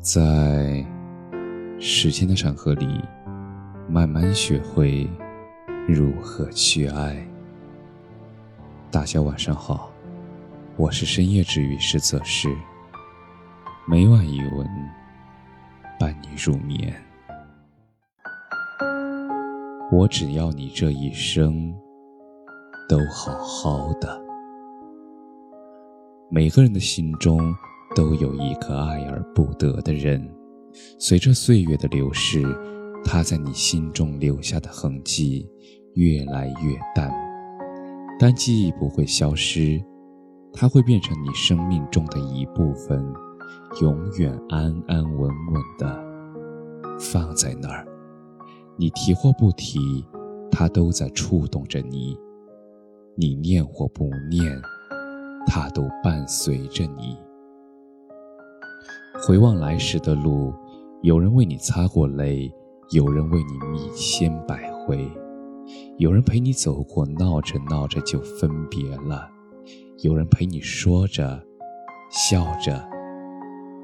在时间的长河里，慢慢学会如何去爱。大家晚上好，我是深夜治愈师泽师，每晚一文伴你入眠。我只要你这一生都好好的。每个人的心中。都有一个爱而不得的人，随着岁月的流逝，他在你心中留下的痕迹越来越淡，但记忆不会消失，它会变成你生命中的一部分，永远安安稳稳的放在那儿。你提或不提，它都在触动着你；你念或不念，它都伴随着你。回望来时的路，有人为你擦过泪，有人为你觅千百回，有人陪你走过，闹着闹着就分别了，有人陪你说着，笑着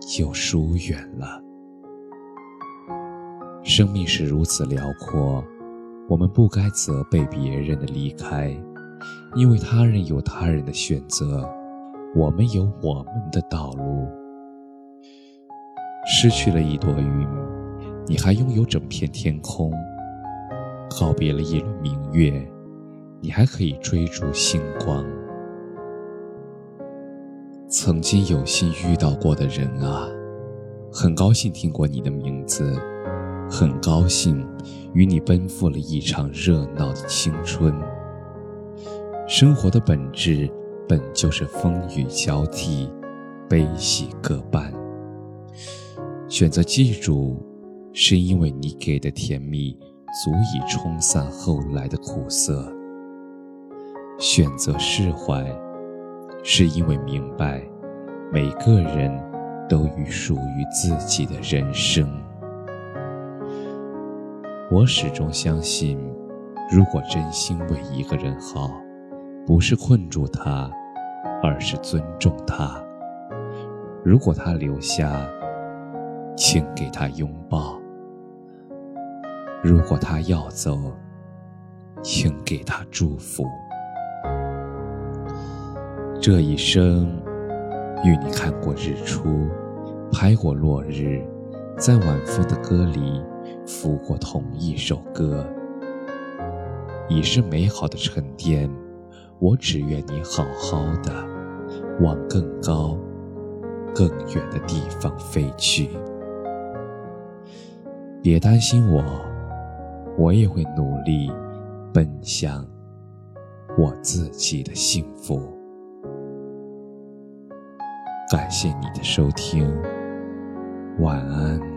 就疏远了。生命是如此辽阔，我们不该责备别人的离开，因为他人有他人的选择，我们有我们的道路。失去了一朵云，你还拥有整片天空；告别了一轮明月，你还可以追逐星光。曾经有幸遇到过的人啊，很高兴听过你的名字，很高兴与你奔赴了一场热闹的青春。生活的本质本就是风雨交替，悲喜各半。选择记住，是因为你给的甜蜜足以冲散后来的苦涩；选择释怀，是因为明白每个人都有属于自己的人生。我始终相信，如果真心为一个人好，不是困住他，而是尊重他。如果他留下，请给他拥抱。如果他要走，请给他祝福。这一生，与你看过日出，拍过落日，在晚风的歌里，拂过同一首歌，已是美好的沉淀。我只愿你好好的，往更高、更远的地方飞去。别担心我，我也会努力奔向我自己的幸福。感谢你的收听，晚安。